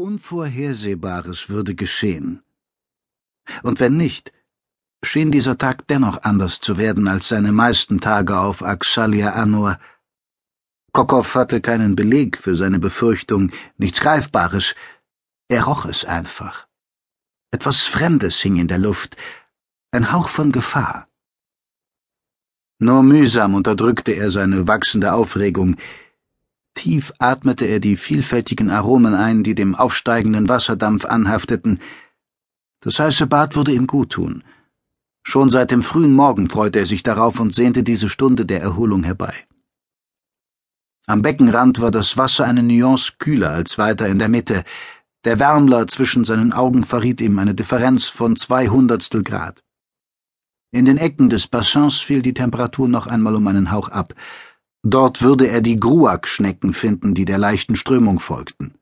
Unvorhersehbares würde geschehen. Und wenn nicht, schien dieser Tag dennoch anders zu werden als seine meisten Tage auf Axalia Anor. Kokow hatte keinen Beleg für seine Befürchtung, nichts Greifbares. Er roch es einfach. Etwas Fremdes hing in der Luft, ein Hauch von Gefahr. Nur mühsam unterdrückte er seine wachsende Aufregung. Tief atmete er die vielfältigen Aromen ein, die dem aufsteigenden Wasserdampf anhafteten. Das heiße Bad würde ihm guttun. Schon seit dem frühen Morgen freute er sich darauf und sehnte diese Stunde der Erholung herbei. Am Beckenrand war das Wasser eine Nuance kühler als weiter in der Mitte. Der Wärmler zwischen seinen Augen verriet ihm eine Differenz von zwei Hundertstel Grad. In den Ecken des Bassins fiel die Temperatur noch einmal um einen Hauch ab. Dort würde er die Gruak-Schnecken finden, die der leichten Strömung folgten.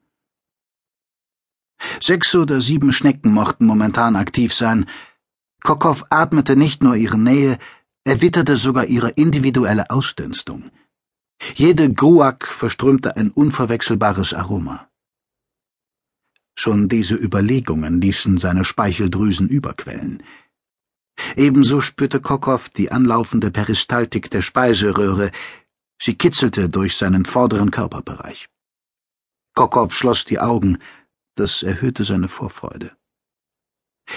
Sechs oder sieben Schnecken mochten momentan aktiv sein. Kokow atmete nicht nur ihre Nähe, er witterte sogar ihre individuelle Ausdünstung. Jede Gruak verströmte ein unverwechselbares Aroma. Schon diese Überlegungen ließen seine Speicheldrüsen überquellen. Ebenso spürte Kokow die anlaufende Peristaltik der Speiseröhre, Sie kitzelte durch seinen vorderen Körperbereich. Kokow schloss die Augen, das erhöhte seine Vorfreude.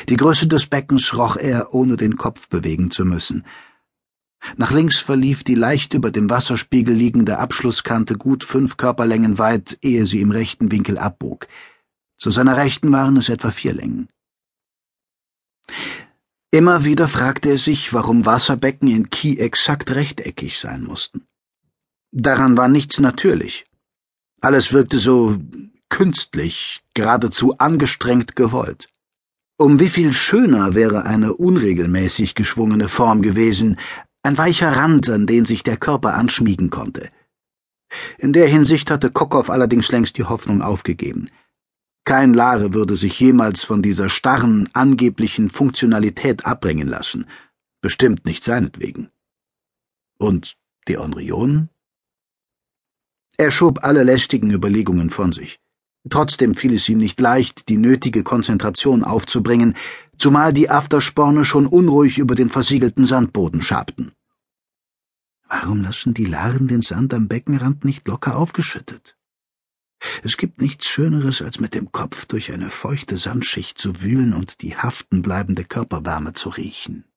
Die Größe des Beckens roch er, ohne den Kopf bewegen zu müssen. Nach links verlief die leicht über dem Wasserspiegel liegende Abschlusskante gut fünf Körperlängen weit, ehe sie im rechten Winkel abbog. Zu seiner Rechten waren es etwa vier Längen. Immer wieder fragte er sich, warum Wasserbecken in Kiel exakt rechteckig sein mussten. Daran war nichts natürlich. Alles wirkte so künstlich, geradezu angestrengt gewollt. Um wie viel schöner wäre eine unregelmäßig geschwungene Form gewesen, ein weicher Rand, an den sich der Körper anschmiegen konnte. In der Hinsicht hatte Kokow allerdings längst die Hoffnung aufgegeben. Kein Lare würde sich jemals von dieser starren, angeblichen Funktionalität abbringen lassen, bestimmt nicht seinetwegen. Und die Onrionen? Er schob alle lästigen Überlegungen von sich. Trotzdem fiel es ihm nicht leicht, die nötige Konzentration aufzubringen, zumal die Aftersporne schon unruhig über den versiegelten Sandboden schabten. Warum lassen die Laren den Sand am Beckenrand nicht locker aufgeschüttet? Es gibt nichts Schöneres, als mit dem Kopf durch eine feuchte Sandschicht zu wühlen und die haften bleibende Körperwärme zu riechen.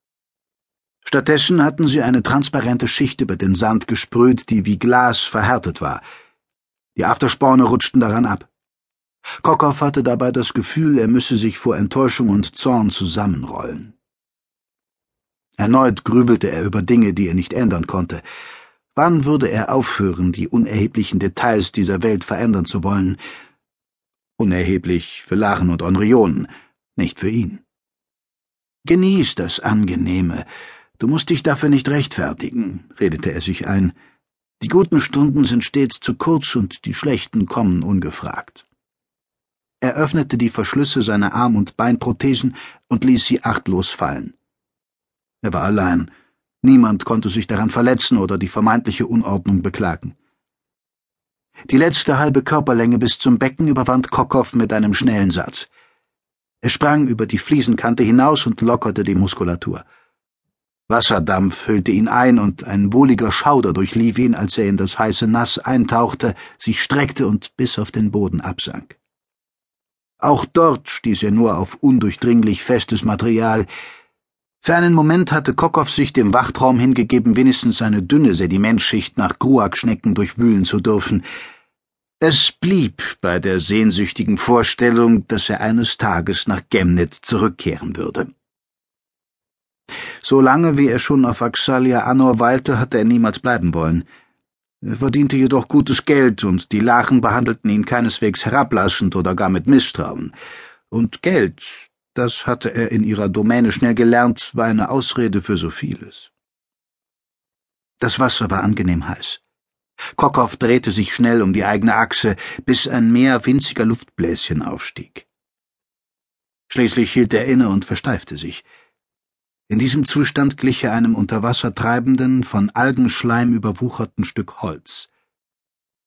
Stattdessen hatten sie eine transparente Schicht über den Sand gesprüht, die wie Glas verhärtet war. Die Aftersporne rutschten daran ab. Kokow hatte dabei das Gefühl, er müsse sich vor Enttäuschung und Zorn zusammenrollen. Erneut grübelte er über Dinge, die er nicht ändern konnte. Wann würde er aufhören, die unerheblichen Details dieser Welt verändern zu wollen? Unerheblich für Laren und Onrionen, nicht für ihn. Genieß das Angenehme, Du musst dich dafür nicht rechtfertigen, redete er sich ein. Die guten Stunden sind stets zu kurz und die schlechten kommen ungefragt. Er öffnete die Verschlüsse seiner Arm- und Beinprothesen und ließ sie achtlos fallen. Er war allein. Niemand konnte sich daran verletzen oder die vermeintliche Unordnung beklagen. Die letzte halbe Körperlänge bis zum Becken überwand Kokow mit einem schnellen Satz. Er sprang über die Fliesenkante hinaus und lockerte die Muskulatur. Wasserdampf hüllte ihn ein und ein wohliger Schauder durchlief ihn, als er in das heiße Nass eintauchte, sich streckte und bis auf den Boden absank. Auch dort stieß er nur auf undurchdringlich festes Material. Für einen Moment hatte Kokow sich dem Wachtraum hingegeben, wenigstens eine dünne Sedimentschicht nach Gruak-Schnecken durchwühlen zu dürfen. Es blieb bei der sehnsüchtigen Vorstellung, dass er eines Tages nach Gemnit zurückkehren würde. So lange wie er schon auf Axalia Anor weilte, hatte er niemals bleiben wollen. Er verdiente jedoch gutes Geld, und die Lachen behandelten ihn keineswegs herablassend oder gar mit Misstrauen. Und Geld, das hatte er in ihrer Domäne schnell gelernt, war eine Ausrede für so vieles. Das Wasser war angenehm heiß. Kokow drehte sich schnell um die eigene Achse, bis ein Meer winziger Luftbläschen aufstieg. Schließlich hielt er inne und versteifte sich. In diesem Zustand glich er einem unter Wasser treibenden, von Algenschleim überwucherten Stück Holz.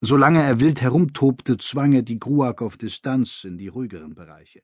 Solange er wild herumtobte, zwang er die Gruag auf Distanz in die ruhigeren Bereiche.